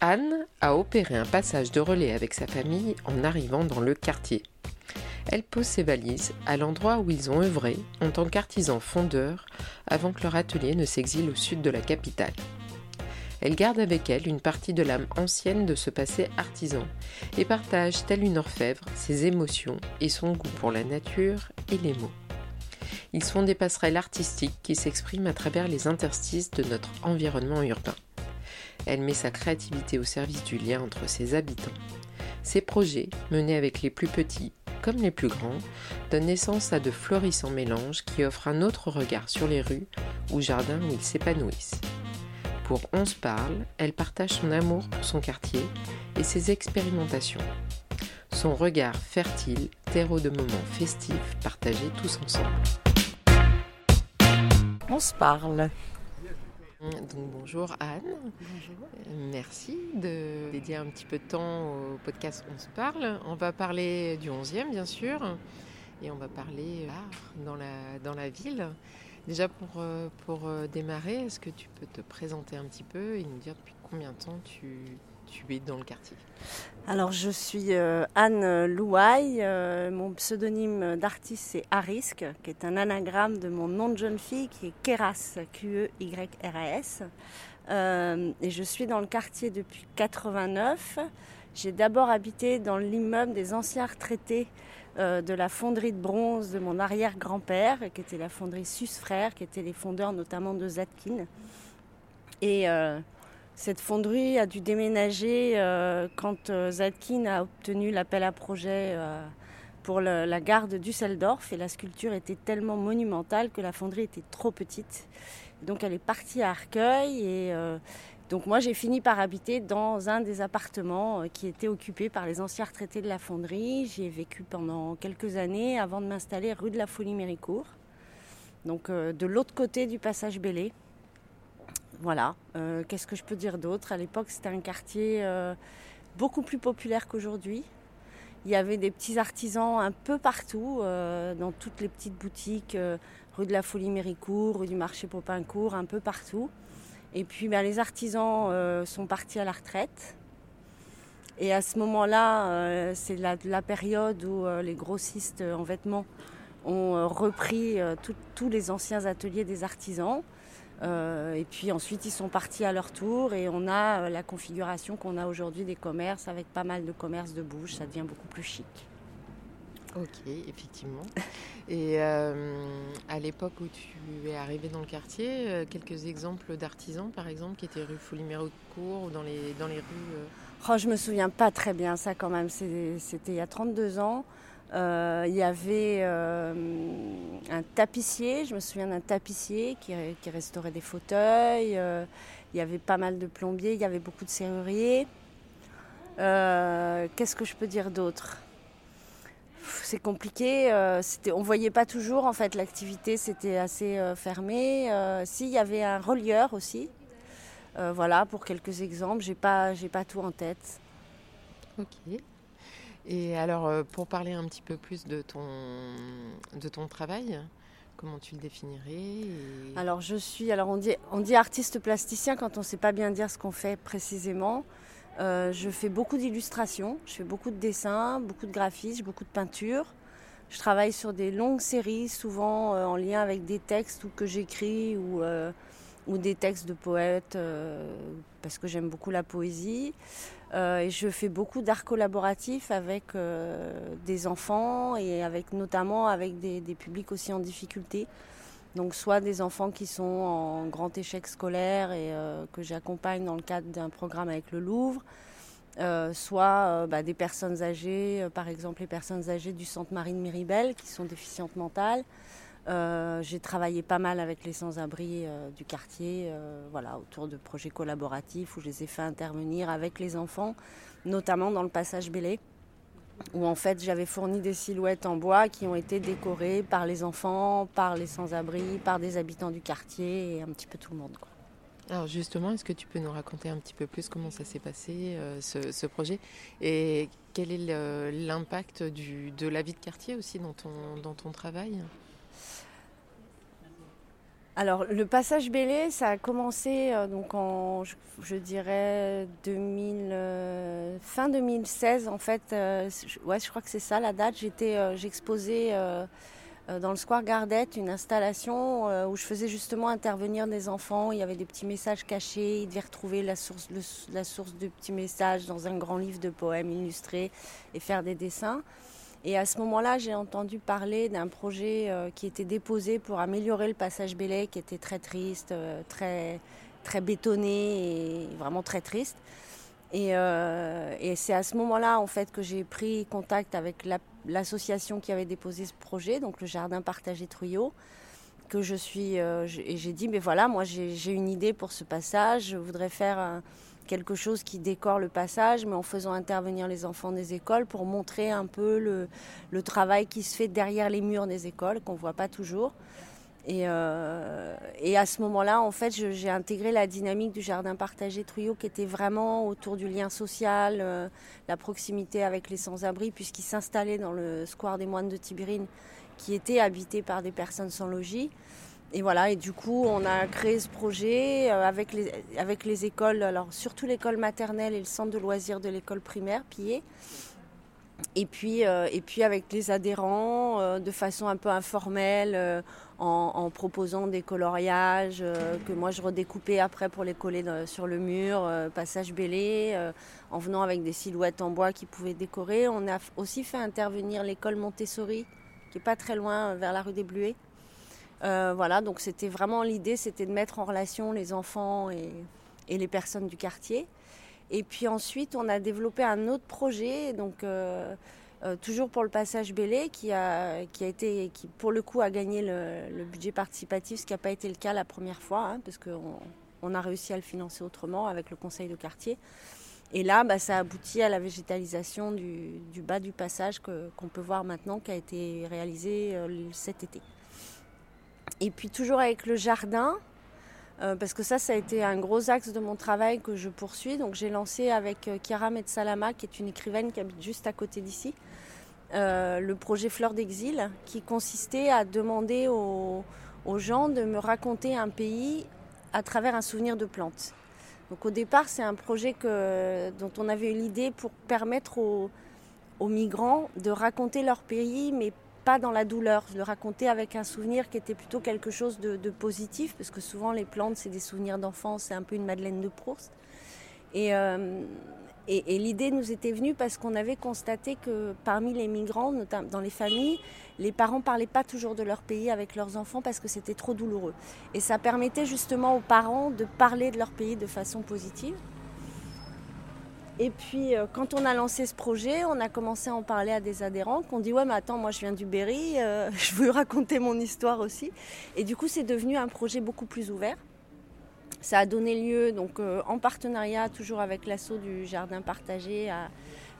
Anne a opéré un passage de relais avec sa famille en arrivant dans le quartier. Elle pose ses valises à l'endroit où ils ont œuvré en tant qu'artisans fondeurs avant que leur atelier ne s'exile au sud de la capitale. Elle garde avec elle une partie de l'âme ancienne de ce passé artisan et partage, telle une orfèvre, ses émotions et son goût pour la nature et les mots. Ils sont des passerelles artistiques qui s'expriment à travers les interstices de notre environnement urbain. Elle met sa créativité au service du lien entre ses habitants. Ses projets, menés avec les plus petits comme les plus grands, donnent naissance à de florissants mélanges qui offrent un autre regard sur les rues ou jardins où ils s'épanouissent. Pour On se parle, elle partage son amour pour son quartier et ses expérimentations. Son regard fertile, terreau de moments festifs partagés tous ensemble. On se parle. Donc bonjour Anne. Bonjour. Merci de dédier un petit peu de temps au podcast On se parle. On va parler du 11e bien sûr et on va parler art dans la, dans la ville. Déjà pour, euh, pour euh, démarrer, est-ce que tu peux te présenter un petit peu et nous dire depuis combien de temps tu, tu es dans le quartier Alors je suis euh, Anne Louaille. Euh, mon pseudonyme d'artiste c'est Arisk, qui est un anagramme de mon nom de jeune fille qui est Keras, Q-E-Y-R-A-S. Euh, et je suis dans le quartier depuis 89. J'ai d'abord habité dans l'immeuble des anciens retraités de la fonderie de bronze de mon arrière-grand-père, qui était la fonderie Sus Frères, qui étaient les fondeurs notamment de Zatkin. Et cette fonderie a dû déménager euh, quand euh, Zadkin a obtenu l'appel à projet euh, pour la gare de Düsseldorf et la sculpture était tellement monumentale que la fonderie était trop petite. Donc elle est partie à Arcueil et donc moi j'ai fini par habiter dans un des appartements qui était occupé par les anciens retraités de la fonderie. J'y ai vécu pendant quelques années avant de m'installer rue de la Folie-Méricourt, donc euh, de l'autre côté du passage Bellé. Voilà. Euh, Qu'est-ce que je peux dire d'autre? À l'époque, c'était un quartier euh, beaucoup plus populaire qu'aujourd'hui. Il y avait des petits artisans un peu partout, euh, dans toutes les petites boutiques, rue de la Folie Méricourt, rue du Marché Popincourt, un peu partout. Et puis ben, les artisans sont partis à la retraite. Et à ce moment-là, c'est la, période où les grossistes en vêtements ont repris tous les anciens ateliers des artisans. Euh, et puis ensuite, ils sont partis à leur tour et on a euh, la configuration qu'on a aujourd'hui des commerces avec pas mal de commerces de bouche. Ça devient beaucoup plus chic. Ok, effectivement. Et euh, à l'époque où tu es arrivé dans le quartier, quelques exemples d'artisans, par exemple, qui étaient rue Folie-Méricourt ou dans les, dans les rues. Oh, je me souviens pas très bien ça quand même. C'était il y a 32 ans. Euh, il y avait euh, un tapissier, je me souviens d'un tapissier qui, restaurait des fauteuils. Euh, il y avait pas mal de plombiers, il y avait beaucoup de serruriers. Qu'est-ce que je peux dire d'autre? C'est compliqué. on voyait pas toujours en fait l'activité, c'était assez euh, fermé. Euh, si, il y avait un relieur aussi. Voilà, pour quelques exemples, j'ai pas, pas tout en tête. Ok. Et alors, euh, pour parler un petit peu plus de ton, de ton travail, comment tu le définirais Alors je suis, alors on dit, on dit artiste plasticien quand on ne sait pas bien dire ce qu'on fait précisément. Euh, je fais beaucoup d'illustrations, je fais beaucoup de dessins, beaucoup de graphisme, beaucoup de peinture. Je travaille sur des longues séries, souvent euh, en lien avec des textes ou que j'écris ou, ou des textes de poètes, euh, parce que j'aime beaucoup la poésie. Euh, et je fais beaucoup d'art collaboratif avec euh, des enfants et avec notamment avec des, publics aussi en difficulté. Donc soit des enfants qui sont en grand échec scolaire et que j'accompagne dans le cadre d'un programme avec le Louvre, soit bah, des personnes âgées, par exemple les personnes âgées du centre Marine Miribel qui sont déficientes mentales. Euh, J'ai travaillé pas mal avec les sans-abri euh, du quartier, euh, voilà, autour de projets collaboratifs où je les ai fait intervenir avec les enfants, notamment dans le passage Bélé où en fait j'avais fourni des silhouettes en bois qui ont été décorées par les enfants, par les sans-abri, par des habitants du quartier et un petit peu tout le monde. Alors justement, est-ce que tu peux nous raconter un petit peu plus comment ça s'est passé, ce, projet, et quel est l'impact de la vie de quartier aussi dans ton, dans ton travail? Alors, le passage Bélé, ça a commencé euh, donc en, je, dirais, 2000, euh, fin 2016. En fait, euh, je crois que c'est ça la date. J'étais, j'exposais dans le Square Gardette une installation où je faisais justement intervenir des enfants. Il y avait des petits messages cachés. Ils devaient retrouver la source, la source de petits messages dans un grand livre de poèmes illustrés et faire des dessins. Et à ce moment-là, j'ai entendu parler d'un projet euh, qui était déposé pour améliorer le passage Bélay, qui était très triste, euh, très, très bétonné et vraiment très triste. Euh, et, c'est à ce moment-là, en fait, que j'ai pris contact avec l'association qui avait déposé ce projet, donc le Jardin Partagé Truyot, que je suis. et j'ai dit, mais voilà, moi j'ai une idée pour ce passage, je voudrais faire un quelque chose qui décore le passage, mais en faisant intervenir les enfants des écoles pour montrer un peu le, travail qui se fait derrière les murs des écoles, qu'on ne voit pas toujours. Euh, et, à ce moment-là, en fait, j'ai intégré la dynamique du jardin partagé Truyot qui était vraiment autour du lien social, euh, la proximité avec les sans-abri, puisqu'il s'installait dans le square des moines de Tibérine, qui était habité par des personnes sans logis et voilà, et du coup, on a créé ce projet euh, avec les, avec les écoles, alors surtout l'école maternelle et le centre de loisirs de l'école primaire, Pillé. Et puis, euh, et puis avec les adhérents, euh, de façon un peu informelle, en, proposant des coloriages que moi je redécoupais après pour les coller sur le mur, passage bélé, en venant avec des silhouettes en bois qui pouvaient décorer. On a aussi fait intervenir l'école Montessori, qui est pas très loin, vers la rue des Bluets. Euh, voilà, donc c'était vraiment l'idée, c'était de mettre en relation les enfants et, les personnes du quartier. Et puis ensuite, on a développé un autre projet, donc euh, euh, toujours pour le passage Bélé, qui a, été, qui pour le coup a gagné le, budget participatif, ce qui n'a pas été le cas la première fois, hein, parce qu'on on a réussi à le financer autrement avec le conseil de quartier. Et là, bah, ça aboutit à la végétalisation du, bas du passage qu'on peut voir maintenant, qui a été réalisé cet été. Et puis toujours avec le jardin, euh, parce que ça, ça a été un gros axe de mon travail que je poursuis. Donc j'ai lancé avec euh, Chiara Metsalama, qui est une écrivaine qui habite juste à côté d'ici, euh, le projet Fleur d'Exil, qui consistait à demander aux, gens de me raconter un pays à travers un souvenir de plantes. Donc au départ, c'est un projet dont on avait eu l'idée pour permettre aux, aux migrants de raconter leur pays, mais pas dans la douleur, le raconter avec un souvenir qui était plutôt quelque chose de, positif, parce que souvent les plantes, c'est des souvenirs d'enfance, c'est un peu une Madeleine de Proust. Euh, et, et, l'idée nous était venue parce qu'on avait constaté que parmi les migrants, notamment dans les familles, les parents parlaient pas toujours de leur pays avec leurs enfants parce que c'était trop douloureux. Et ça permettait justement aux parents de parler de leur pays de façon positive. Et puis, euh, quand on a lancé ce projet, on a commencé à en parler à des adhérents qui ont dit Ouais, mais attends, moi je viens du Berry, euh, je veux raconter mon histoire aussi. Et du coup, c'est devenu un projet beaucoup plus ouvert. Ça a donné lieu, donc, euh, en partenariat toujours avec l'assaut du Jardin Partagé, à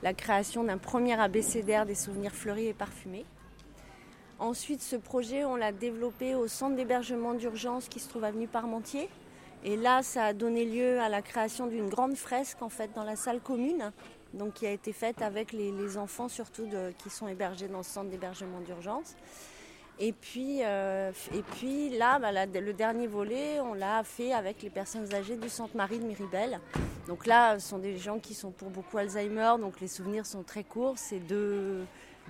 la création d'un premier abécédaire des souvenirs fleuris et parfumés. Ensuite, ce projet, on l'a développé au centre d'hébergement d'urgence qui se trouve Avenue Parmentier, et là, ça a donné lieu à la création d'une grande fresque en fait dans la salle commune, donc qui a été faite avec les, enfants surtout qui sont hébergés dans ce centre d'hébergement d'urgence. Et puis, euh, et puis là, bah, le dernier volet, on l'a fait avec les personnes âgées du Centre Marie de Miribel. Donc là, ce sont des gens qui sont pour beaucoup Alzheimer, donc les souvenirs sont très courts, c'est deux,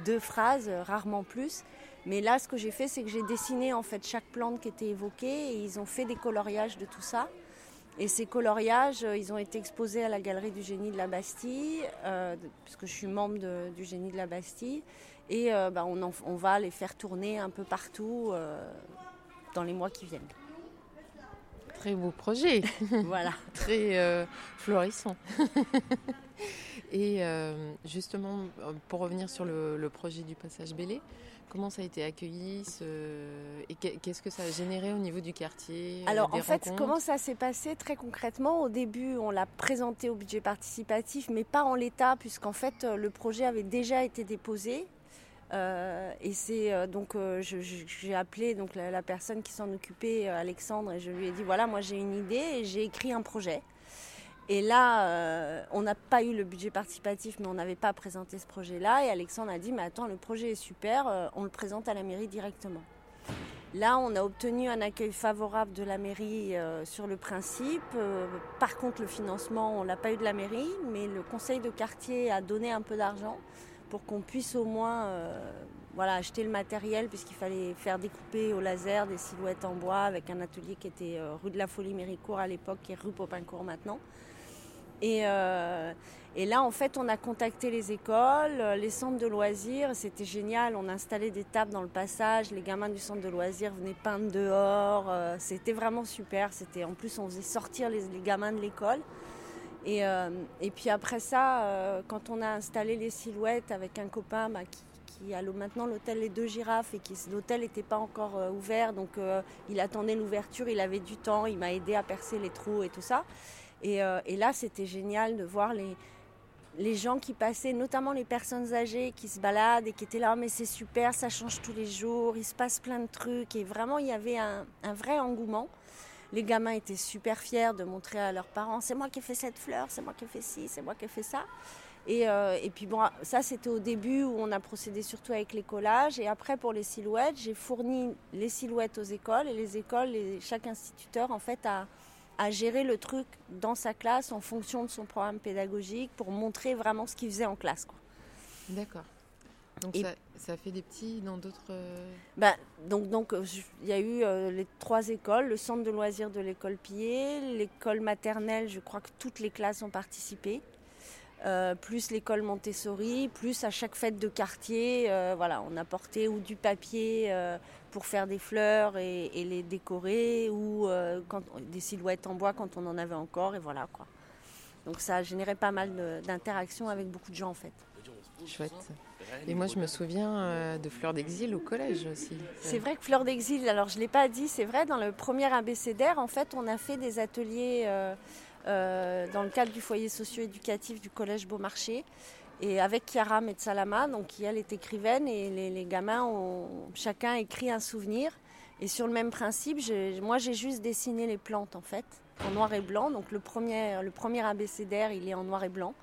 deux phrases, rarement plus. Mais là, ce que j'ai fait, c'est que j'ai dessiné en fait chaque plante qui était évoquée et ils ont fait des coloriages de tout ça. Et ces coloriages, euh, ils ont été exposés à la Galerie du Génie de la Bastille, euh, puisque je suis membre du Génie de la Bastille. Et euh, bah, on, va les faire tourner un peu partout dans les mois qui viennent. Très beau projet. voilà. Très florissant. Et justement, pour revenir sur le, le projet du passage Bélé, Comment ça a été accueilli et qu'est-ce que ça a généré au niveau du quartier euh, Alors en fait, comment ça s'est passé très concrètement Au début, on l'a présenté au budget participatif, mais pas en l'état, puisqu'en fait euh, le projet avait déjà été déposé. Euh, et c'est donc j'ai appelé donc la personne qui s'en occupait, Alexandre, et je lui ai dit voilà, moi j'ai une idée et j'ai écrit un projet. Et là, euh, on n'a pas eu le budget participatif, mais on n'avait pas présenté ce projet-là. Et Alexandre a dit, mais attends, le projet est super, euh, on le présente à la mairie directement. Là, on a obtenu un accueil favorable de la mairie euh, sur le principe. Par contre, le financement, on l'a pas eu de la mairie, mais le conseil de quartier a donné un peu d'argent pour qu'on puisse au moins voilà, acheter le matériel, puisqu'il fallait faire découper au laser des silhouettes en bois avec un atelier qui était rue de la Folie Méricourt à l'époque et rue Popincourt maintenant. Et, euh, et, là, en fait, on a contacté les écoles, euh, les centres de loisirs. C'était génial. On a installé des tables dans le passage. Les gamins du centre de loisirs venaient peindre dehors. Euh, c'était vraiment super. C'était en plus, on faisait sortir les, gamins de l'école. Et, et, puis après ça, quand on a installé les silhouettes avec un copain bah, qui, qui a maintenant l'hôtel Les Deux Girafes et qui l'hôtel n'était pas encore ouvert, donc il attendait l'ouverture. Il avait du temps. Il m'a aidé à percer les trous et tout ça. Euh, et, là, c'était génial de voir les, les gens qui passaient, notamment les personnes âgées qui se baladent et qui étaient là, mais c'est super, ça change tous les jours, il se passe plein de trucs. Et vraiment, il y avait un, vrai engouement. Les gamins étaient super fiers de montrer à leurs parents, c'est moi qui ai fait cette fleur, c'est moi qui ai fait ci, c'est moi qui ai fait ça. Et, euh, et puis bon, ça c'était au début où on a procédé surtout avec les collages. Et après pour les silhouettes, j'ai fourni les silhouettes aux écoles et les écoles, et chaque instituteur en fait a, à gérer le truc dans sa classe en fonction de son programme pédagogique pour montrer vraiment ce qu'il faisait en classe. D'accord. Donc ça, ça, fait des petits dans d'autres... Euh, ben, donc donc euh, il y a eu euh, les trois écoles, le centre de loisirs de l'école Pillet, l'école maternelle, je crois que toutes les classes ont participé. Euh, plus l'école Montessori, plus à chaque fête de quartier, euh, voilà, on apportait ou du papier euh, pour faire des fleurs et, les décorer, ou quand, des silhouettes en bois quand on en avait encore, et voilà quoi. Donc ça a généré pas mal d'interactions avec beaucoup de gens en fait. Chouette. Et moi je me souviens de Fleurs d'Exil au collège aussi. C'est vrai que Fleurs d'Exil, alors je ne l'ai pas dit, c'est vrai, dans le premier abécédaire, en fait, on a fait des ateliers dans le cadre du foyer socio-éducatif du collège Beaumarchais. Et avec Chiara Metsalama, donc qui elle est écrivaine, et les, gamins ont chacun écrit un souvenir. Et sur le même principe, moi j'ai juste dessiné les plantes en fait, en noir et blanc. Donc le premier, le premier abécédaire, il est en noir et blanc.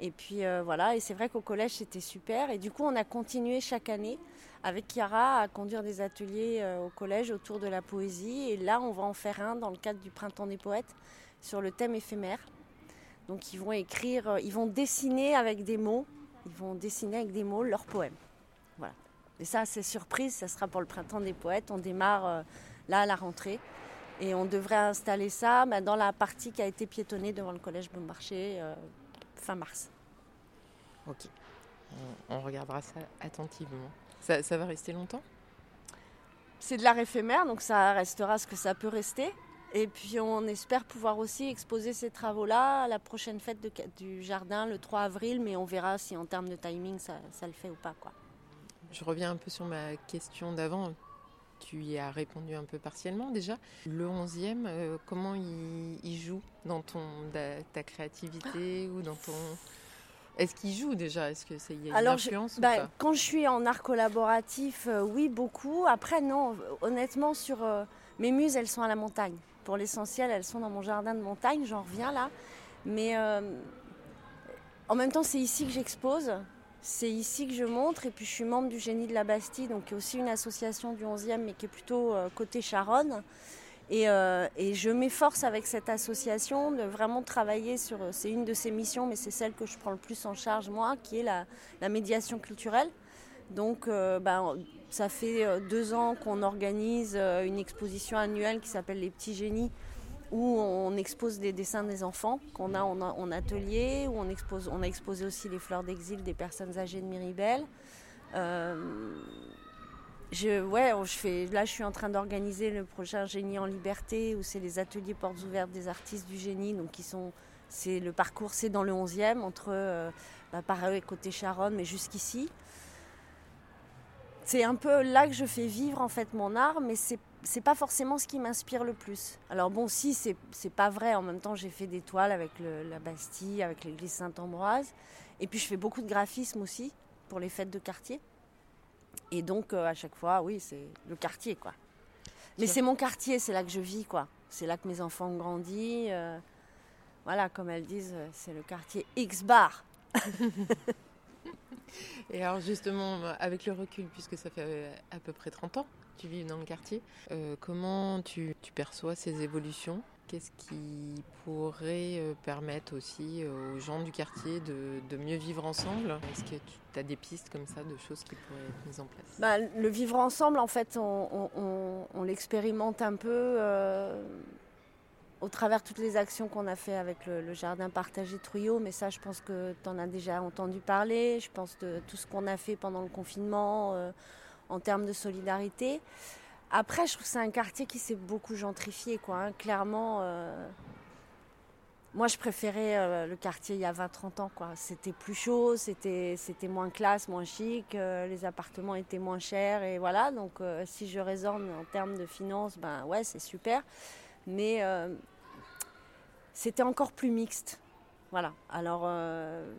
Et puis euh, voilà, et c'est vrai qu'au collège c'était super. Et du coup, on a continué chaque année avec Chiara à conduire des ateliers euh, au collège autour de la poésie. Et là, on va en faire un dans le cadre du Printemps des poètes sur le thème éphémère. Donc ils vont écrire, euh, ils vont dessiner avec des mots, ils vont dessiner avec des mots leurs poèmes. Voilà. Et ça, c'est surprise, ça sera pour le printemps des poètes. On démarre euh, là à la rentrée. Et on devrait installer ça bah, dans la partie qui a été piétonnée devant le collège Beaumarchais euh, fin mars. Ok. On, regardera ça attentivement. Ça, ça va rester longtemps? C'est de l'art éphémère, donc ça restera ce que ça peut rester. Et puis on espère pouvoir aussi exposer ces travaux-là à la prochaine fête du jardin le 3 avril, mais on verra si en termes de timing ça, le fait ou pas. Quoi. Je reviens un peu sur ma question d'avant. Tu y as répondu un peu partiellement déjà. Le 11e, euh, comment il, joue dans ton, ta créativité ou dans ton... Est-ce qu'il joue déjà? Est-ce que c'est y a une influence bah, Quand je suis en art collaboratif, euh, oui beaucoup. Après non, honnêtement sur euh, mes muses, elles sont à la montagne. Pour l'essentiel, elles sont dans mon jardin de montagne, j'en reviens là. Mais euh, en même temps, c'est ici que j'expose, c'est ici que je montre. Et puis, je suis membre du Génie de la Bastille, donc qui est aussi une association du 11e, mais qui est plutôt euh, côté Charonne. Euh, et, je m'efforce avec cette association de vraiment travailler sur. C'est une de ses missions, mais c'est celle que je prends le plus en charge, moi, qui est la, la médiation culturelle. Donc, ben, ça fait euh, deux ans qu'on organise euh, une exposition annuelle qui s'appelle Les Petits Génies, où on expose des dessins des enfants qu'on a en, atelier, où on, expose, on a exposé aussi les fleurs d'exil des personnes âgées de Miribel. Euh, ouais, là, je suis en train d'organiser le prochain Génie en Liberté, où c'est les ateliers portes ouvertes des artistes du génie, donc sont, c'est le parcours, c'est dans le 11e, entre euh, bah, pareil côté Charonne, mais jusqu'ici c'est un peu là que je fais vivre en fait mon art, mais c'est c'est pas forcément ce qui m'inspire le plus. Alors bon, si c'est pas vrai. En même temps, j'ai fait des toiles avec la Bastille, avec l'église Saint-Ambroise, et puis je fais beaucoup de graphisme aussi pour les fêtes de quartier. Et donc euh, à chaque fois, oui, c'est le quartier quoi. Mais c'est mon quartier, c'est là que je vis quoi. C'est là que mes enfants ont grandi. Euh, voilà, comme elles disent, c'est le quartier X bar. Et alors justement, avec le recul, puisque ça fait à peu près 30 ans que tu vis dans le quartier, euh, comment tu, perçois ces évolutions? Qu'est-ce qui pourrait euh, permettre aussi aux gens du quartier de, mieux vivre ensemble? Est-ce que tu as des pistes comme ça de choses qui pourraient être mises en place? Bah, Le vivre ensemble, en fait, on, l'expérimente un peu euh, au travers toutes les actions qu'on a fait avec le, jardin partagé Trouillot, mais ça je pense que tu en as déjà entendu parler, je pense de tout ce qu'on a fait pendant le confinement euh, en termes de solidarité. Après, je trouve que c'est un quartier qui s'est beaucoup gentrifié, quoi. Hein. Clairement, euh, moi je préférais euh, le quartier il y a 20-30 ans, quoi. C'était plus chaud, c'était, c'était moins classe, moins chic, les appartements étaient moins chers, et voilà. Donc si je raisonne en termes de finances, ben ouais, c'est super. Mais c'était encore plus mixte. Voilà. Alors, euh,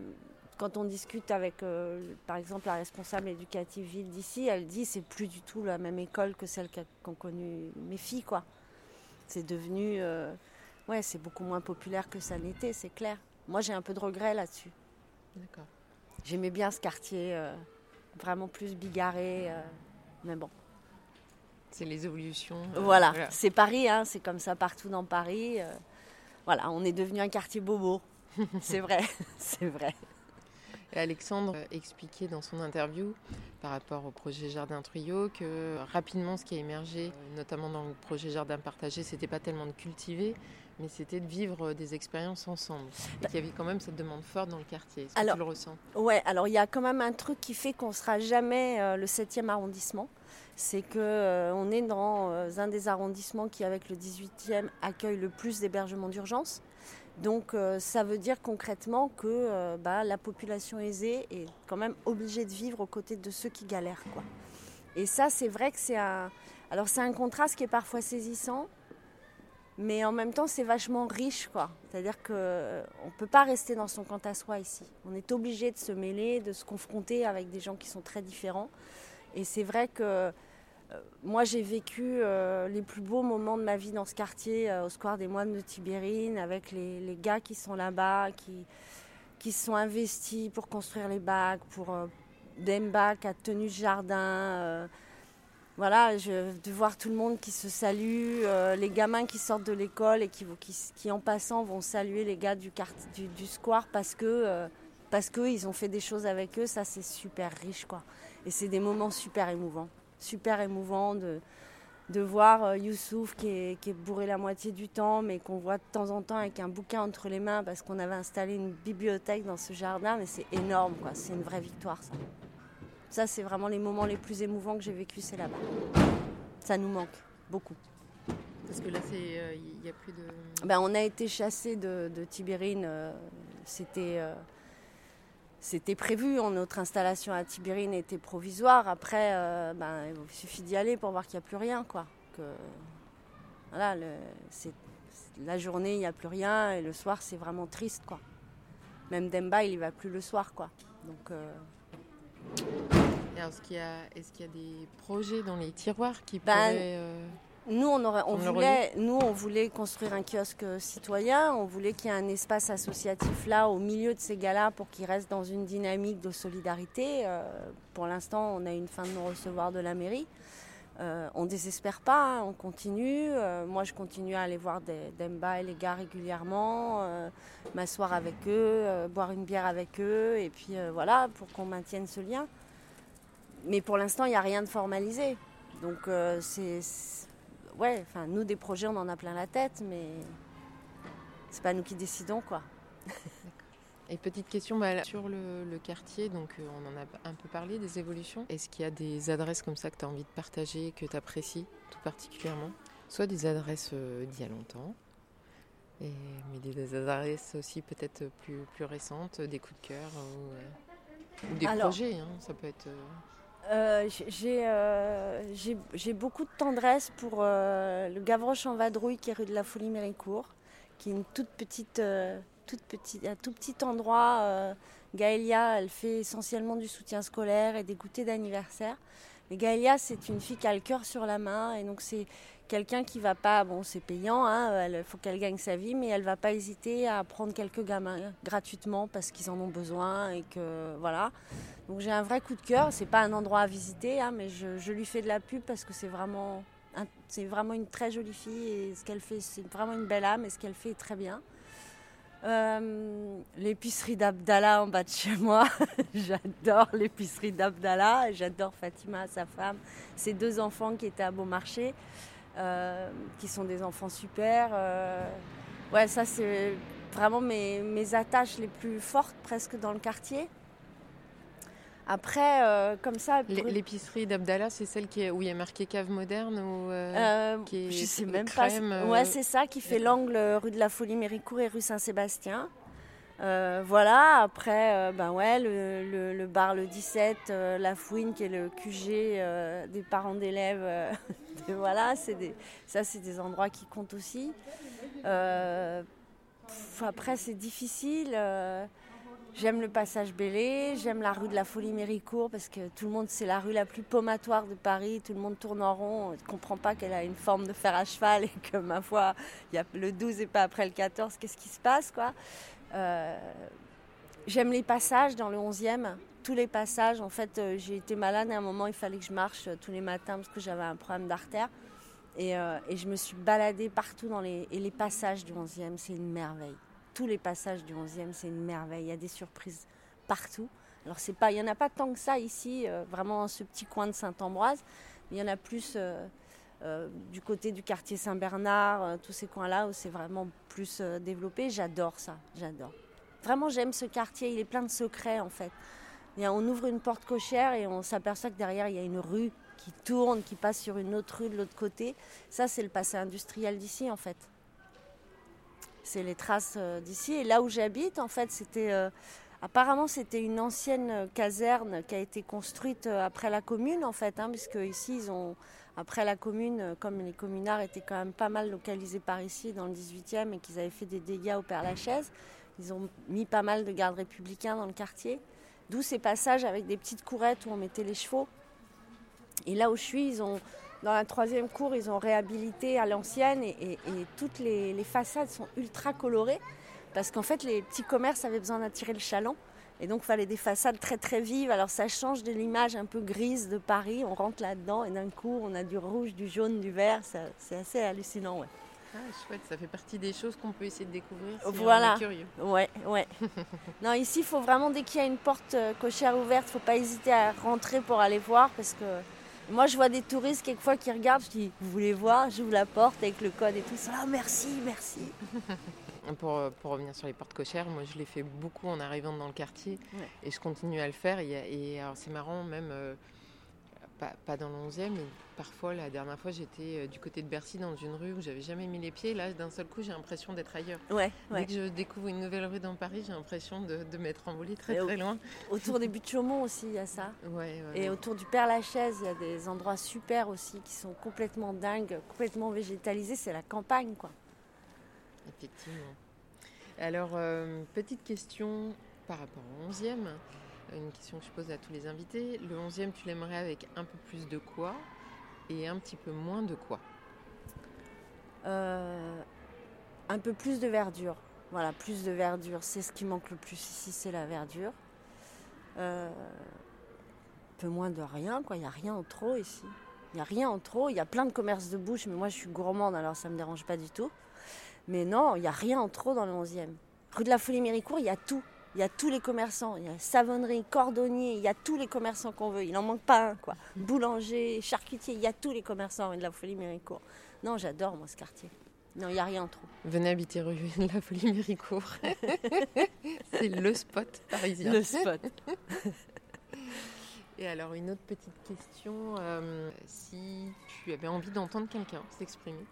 quand on discute avec, euh, par exemple, la responsable éducative ville d'ici, elle dit c'est plus du tout la même école que celle qu'ont connue mes filles, quoi. C'est devenu, euh, ouais, c'est beaucoup moins populaire que ça n'était, c'est clair. Moi, j'ai un peu de regret là-dessus. D'accord. J'aimais bien ce quartier, vraiment plus bigarré, mais bon. C'est les évolutions. voilà, voilà. c'est Paris, hein, c'est comme ça partout dans Paris voilà, on est devenu un quartier bobo. c'est vrai, c'est vrai. Et Alexandre expliquait dans son interview par rapport au projet Jardin Truyot que rapidement ce qui a émergé, notamment dans le projet Jardin Partagé, c'était pas tellement de cultiver, mais c'était de vivre des expériences ensemble. Et qu'il y avait quand même cette demande forte dans le quartier. Est-ce que tu le ressens? Ouais, alors il y a quand même un truc qui fait qu'on ne sera jamais euh, le 7e arrondissement c'est qu'on euh, est dans euh, un des arrondissements qui, avec le 18e, accueille le plus d'hébergements d'urgence. Donc euh, ça veut dire concrètement que bah, la population aisée est quand même obligée de vivre aux côtés de ceux qui galèrent. Quoi. Et ça, c'est vrai que c'est un... Alors c'est un contraste qui est parfois saisissant, mais en même temps c'est vachement riche. quoi. C'est-à-dire qu'on ne peut pas rester dans son quant à soi ici. On est obligé de se mêler, de se confronter avec des gens qui sont très différents. Et c'est vrai que euh, moi, j'ai vécu euh, les plus beaux moments de ma vie dans ce quartier, euh, au Square des Moines de Tibérine, avec les, gars qui sont là-bas, qui, qui sont investis pour construire les bacs, pour des bacs à tenue de jardin. voilà, je, de voir tout le monde qui se salue, les gamins qui sortent de l'école et qui, en passant vont saluer les gars du, du, du square parce que parce qu'ils ont fait des choses avec eux, ça c'est super riche quoi. Et c'est des moments super émouvants, super émouvants de, de voir euh, Youssouf qui est, qui est, bourré la moitié du temps, mais qu'on voit de temps en temps avec un bouquin entre les mains parce qu'on avait installé une bibliothèque dans ce jardin, mais c'est énorme, quoi. C'est une vraie victoire, ça. Ça, c'est vraiment les moments les plus émouvants que j'ai vécu, c'est là-bas. Ça nous manque beaucoup. Parce que là, il euh, n'y a plus de. Ben, on a été chassés de, de Tibérine. Euh, c'était c'était prévu, notre installation à Tibérine était provisoire. Après, euh, ben, il suffit d'y aller pour voir qu'il n'y a plus rien. Quoi. Que, voilà, la journée, il n'y a plus rien et le soir, c'est vraiment triste. Quoi. Même Demba, il n'y va plus le soir. Quoi. Donc, euh, est-ce qu'il y, y, a des projets dans les tiroirs qui ben, pourraient... Euh, nous, on, aurait, on, voulait, nous, on voulait construire un kiosque citoyen, on voulait qu'il y ait un espace associatif là, au milieu de ces gars-là, pour qu'ils restent dans une dynamique de solidarité. Euh, pour l'instant, on a une fin de non-recevoir de la mairie. Euh, on désespère pas, hein, on continue. Euh, moi, je continue à aller voir des, Demba et les gars régulièrement, euh, m'asseoir avec eux, boire une bière avec eux, et puis voilà, pour qu'on maintienne ce lien. Mais pour l'instant, il n'y a rien de formalisé. Donc, c'est ouais, enfin, nous, des projets, on en a plein la tête, mais c'est pas nous qui décidons, quoi. Et petite question bah, sur le, quartier, donc euh, on en a un peu parlé des évolutions. Est-ce qu'il y a des adresses comme ça que tu as envie de partager, que tu apprécies tout particulièrement? Soit des adresses euh, d'il y a longtemps, et, mais des adresses aussi peut-être plus, plus récentes, des coups de cœur ou, des projets, hein, ça peut être. Euh, euh, j'ai beaucoup de tendresse pour euh, le Gavroche en Vadrouille qui est rue de la Folie Méricourt, qui est une toute petite, toute petite, un tout petit endroit. Gaëlia, elle fait essentiellement du soutien scolaire et des goûters d'anniversaire. Mais Gaëlia, c'est une fille qui a le cœur sur la main. Et donc, c'est quelqu'un qui va pas. Bon, c'est payant, il hein, faut qu'elle gagne sa vie, mais elle va pas hésiter à prendre quelques gamins gratuitement parce qu'ils en ont besoin. Et que voilà. Donc, j'ai un vrai coup de cœur. C'est pas un endroit à visiter, hein, mais je, lui fais de la pub parce que c'est vraiment. C'est vraiment une très jolie fille et ce qu'elle fait, c'est vraiment une belle âme et ce qu'elle fait est très bien. Euh, l'épicerie d'Abdallah en bas de chez moi. j'adore l'épicerie d'Abdallah. J'adore Fatima, sa femme, ses deux enfants qui étaient à Beaumarchais, euh, qui sont des enfants super. Euh, ouais, ça, c'est vraiment mes, mes attaches les plus fortes presque dans le quartier. Après, euh, comme ça. L'épicerie d'Abdallah, c'est celle qui est, où il y a marqué cave moderne ou euh, euh, qui est Je sais même pas. Ouais, c'est ça qui fait l'angle rue de la Folie Méricourt et rue Saint-Sébastien. voilà, après, ben ouais, le, le, bar le 17, la Fouine qui est le QG des parents d'élèves. voilà, des, ça c'est des endroits qui comptent aussi. après, c'est difficile. J'aime le passage Bélé, j'aime la rue de la Folie Méricourt parce que tout le monde, c'est la rue la plus pomatoire de Paris, tout le monde tourne en rond, on ne comprend pas qu'elle a une forme de fer à cheval et que ma foi, y a le 12 et pas après le 14, qu'est-ce qui se passe quoi? Euh, J'aime les passages dans le 11e, tous les passages. En fait, euh, j'ai été malade et à un moment, il fallait que je marche euh, tous les matins parce que j'avais un problème d'artère. Et, et, je me suis baladée partout dans les, et les passages du 11e, c'est une merveille tous les passages du 11e, c'est une merveille. Il y a des surprises partout. Alors, c'est pas, il n'y en a pas tant que ça ici, euh, vraiment dans ce petit coin de Saint-Ambroise. Il y en a plus euh, euh, du côté du quartier Saint-Bernard, tous ces coins-là où c'est vraiment plus développé. J'adore ça, j'adore. Vraiment, j'aime ce quartier. Il est plein de secrets, en fait. on ouvre une porte cochère et on s'aperçoit que derrière, il y a une rue qui tourne, qui passe sur une autre rue de l'autre côté. Ça, c'est le passé industriel d'ici, en fait c'est les traces euh, d'ici. Et là où j'habite, en fait, c'était euh, apparemment c'était une ancienne euh, caserne qui a été construite après la commune, en fait, hein, puisque ici ils ont après la commune, comme les communards étaient quand même pas mal localisés par ici dans le 18e et qu'ils avaient fait des dégâts au Père-Lachaise, ils ont mis pas mal de gardes républicains dans le quartier. D'où ces passages avec des petites courettes où on mettait les chevaux. Et là où je suis, ils ont dans la troisième cour, ils ont réhabilité à l'ancienne et, toutes les, façades sont ultra colorées parce qu'en fait, les petits commerces avaient besoin d'attirer le chaland. Et donc, il fallait des façades très très vives. Alors, ça change de l'image un peu grise de Paris. On rentre là-dedans et d'un coup, on a du rouge, du jaune, du vert. C'est assez hallucinant. Ouais. Ah, chouette, ça fait partie des choses qu'on peut essayer de découvrir si voilà. on est curieux. Ouais, ouais. non, ici, il faut vraiment, dès qu'il y a une porte euh, cochère ouverte, il ne faut pas hésiter à rentrer pour aller voir parce que moi, je vois des touristes quelquefois qui regardent, je dis, vous voulez voir? J'ouvre la porte avec le code et tout ça. Ah, merci, merci. pour, pour, revenir sur les portes cochères, moi, je l'ai fait beaucoup en arrivant dans le quartier et je continue à le faire. Et, alors, c'est marrant, même. Euh, pas, dans le 11e, mais parfois, la dernière fois, j'étais euh, du côté de Bercy dans une rue où j'avais jamais mis les pieds. Là, d'un seul coup, j'ai l'impression d'être ailleurs. Ouais, Dès que je découvre une nouvelle rue dans Paris, j'ai l'impression de, de m'être envolée très très loin. Autour des buts de Chaumont aussi, il y a ça. Ouais, Et autour du Père Lachaise, il y a des endroits super aussi qui sont complètement dingues, complètement végétalisés. C'est la campagne, quoi. Effectivement. Alors, euh, petite question par rapport au 11e une question que je pose à tous les invités. Le 11e, tu l'aimerais avec un peu plus de quoi et un petit peu moins de quoi? Euh, Un peu plus de verdure. Voilà, plus de verdure. C'est ce qui manque le plus ici, c'est la verdure. Euh, un peu moins de rien, quoi. Il n'y a rien en trop ici. Il n'y a rien en trop. Il y a plein de commerces de bouche, mais moi je suis gourmande, alors ça ne me dérange pas du tout. Mais non, il n'y a rien en trop dans le 11e. Rue de la Folie Méricourt, il y a tout. Il y a tous les commerçants, il y a savonnerie, cordonnier, il y a tous les commerçants qu'on veut. Il n'en manque pas un, quoi. Boulanger, charcutier, il y a tous les commerçants de la Folie Méricourt. Non, j'adore, moi, ce quartier. Non, il n'y a rien en trop. Venez habiter rue de la Folie Méricourt. C'est le spot parisien. Le spot. Et alors, une autre petite question. Euh, si tu avais envie d'entendre quelqu'un s'exprimer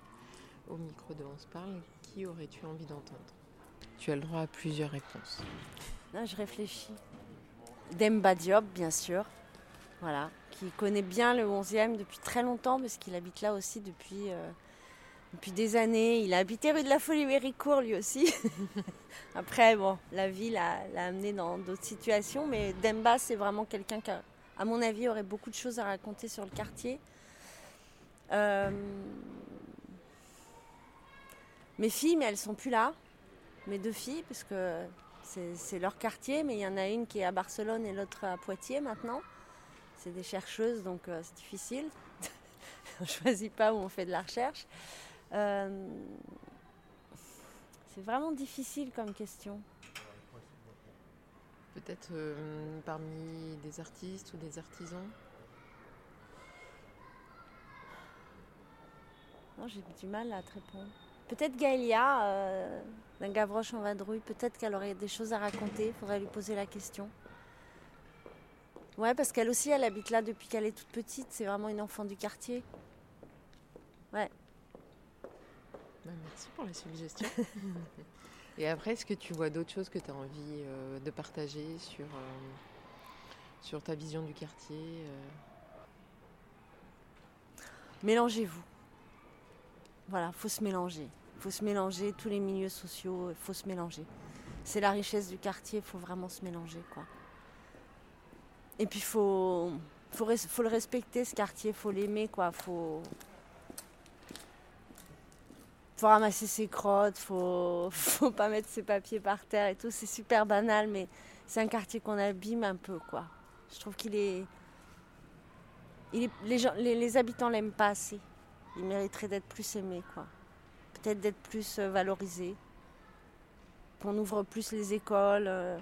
au micro de On se parle, qui aurais-tu envie d'entendre? Tu as le droit à plusieurs réponses. Là, je réfléchis. Demba Diop, bien sûr. Voilà, qui connaît bien le 11e depuis très longtemps, parce qu'il habite là aussi depuis, euh, depuis des années. Il a habité rue de la Folie Méricourt, lui aussi. Après, bon, la vie l'a amené dans d'autres situations, mais Demba, c'est vraiment quelqu'un qui à mon avis, aurait beaucoup de choses à raconter sur le quartier. Euh, mes filles, mais elles sont plus là. Mes deux filles, parce que c'est leur quartier, mais il y en a une qui est à Barcelone et l'autre à Poitiers maintenant. C'est des chercheuses, donc euh, c'est difficile. on ne choisit pas où on fait de la recherche. Euh, c'est vraiment difficile comme question. Peut-être euh, parmi des artistes ou des artisans? Non, j'ai du mal à te répondre. Peut-être Gaëlia, euh, d'un Gavroche en vadrouille, peut-être qu'elle aurait des choses à raconter, il faudrait lui poser la question. Ouais, parce qu'elle aussi, elle habite là depuis qu'elle est toute petite, c'est vraiment une enfant du quartier. Ouais. Bah, merci pour la suggestion. Et après, est-ce que tu vois d'autres choses que tu as envie euh, de partager sur, euh, sur ta vision du quartier euh? Mélangez-vous. Voilà, faut se mélanger. Faut se mélanger, tous les milieux sociaux, il faut se mélanger. C'est la richesse du quartier, il faut vraiment se mélanger. quoi. Et puis, il faut, le respecter, ce quartier, il faut l'aimer. quoi. faut faut ramasser ses crottes, faut, faut pas mettre ses papiers par terre et tout. C'est super banal, mais c'est un quartier qu'on abîme un peu, quoi. Je trouve qu'il est, il les, gens, habitants l'aiment pas assez. Il mériterait d'être plus aimé, quoi. Peut-être d'être plus euh, valorisé. Qu'on ouvre plus les écoles, euh,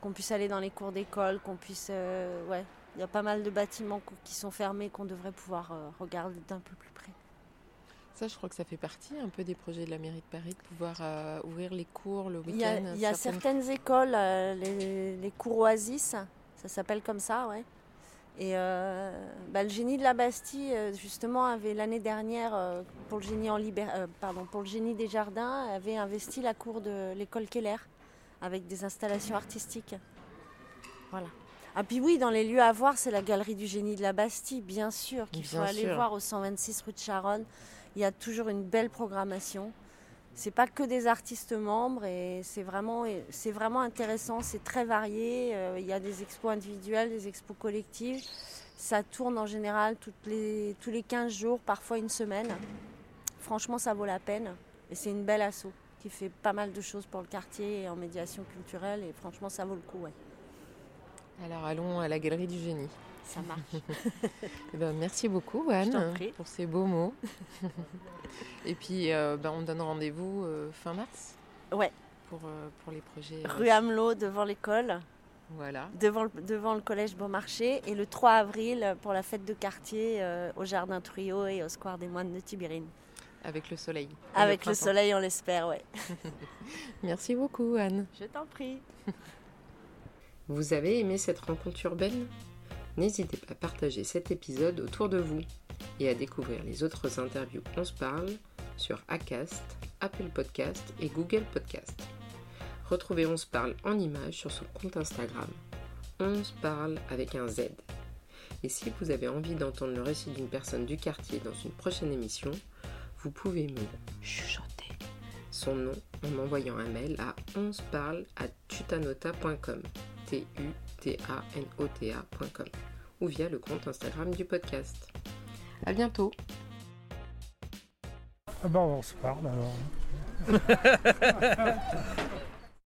qu'on puisse aller dans les cours d'école, qu'on puisse, euh, ouais. Il y a pas mal de bâtiments qui sont fermés qu'on devrait pouvoir regarder d'un peu plus près. Ça, je crois que ça fait partie un peu des projets de la mairie de Paris, de pouvoir euh, ouvrir les cours le week-end. Il y a, certaines... écoles, euh, les, cours Oasis, ça s'appelle comme ça, ouais. Et euh, bah, le génie de la Bastille, justement, avait l'année dernière, pour, le génie en pardon, pour le génie des jardins, avait investi la cour de l'école Keller avec des installations artistiques. Voilà. Ah puis oui, dans les lieux à voir, c'est la galerie du génie de la Bastille, bien sûr, qu'il faut aller voir au 126 rue de Charonne. Il y a toujours une belle programmation. C'est pas que des artistes membres et c'est vraiment, intéressant, c'est très varié. Euh, il y a des expos individuelles, des expos collectives. Ça tourne en général tous les 15 jours, parfois une semaine. Franchement, ça vaut la peine. Et c'est une belle asso qui fait pas mal de choses pour le quartier et en médiation culturelle. Et franchement, ça vaut le coup. Alors allons à la galerie du génie. Ça marche. Eh ben, merci beaucoup Anne pour ces beaux mots. Et puis euh, ben, on donne rendez-vous euh, fin mars Ouais. Pour, euh, pour les projets. Rue Hamelot devant l'école. Voilà. Devant, devant le collège Beaumarchais. Et le 3 avril pour la fête de quartier au Jardin Truyot et au Square des Moines de Tibérine. Avec le soleil. Avec le, le soleil, on l'espère, ouais. merci beaucoup Anne. Je t'en prie. Vous avez aimé cette rencontre urbaine? N'hésitez pas à partager cet épisode autour de vous et à découvrir les autres interviews On se parle sur Acast, Apple Podcast et Google Podcast. Retrouvez On se parle en image sur son compte Instagram. On se parle avec un Z. Et si vous avez envie d'entendre le récit d'une personne du quartier dans une prochaine émission, vous pouvez me chuchoter son nom en m'envoyant un mail à onseparle@tutanota.com ou via le compte Instagram du podcast. À bientôt. Ah bah on se parle alors.